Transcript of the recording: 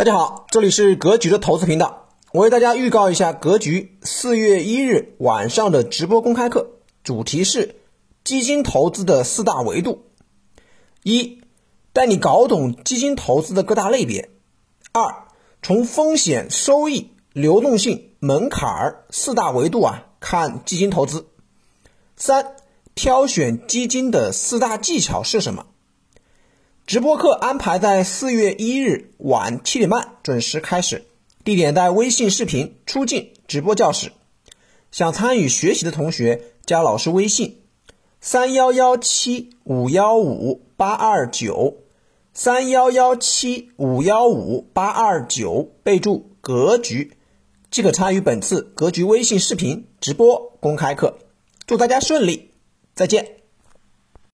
大家好，这里是格局的投资频道。我为大家预告一下格局四月一日晚上的直播公开课，主题是基金投资的四大维度：一、带你搞懂基金投资的各大类别；二、从风险、收益、流动性、门槛儿四大维度啊看基金投资；三、挑选基金的四大技巧是什么？直播课安排在四月一日晚七点半准时开始，地点在微信视频出镜直播教室。想参与学习的同学加老师微信：三幺幺七五幺五八二九，三幺幺七五幺五八二九，备注“格局”，即可参与本次格局微信视频直播公开课。祝大家顺利，再见。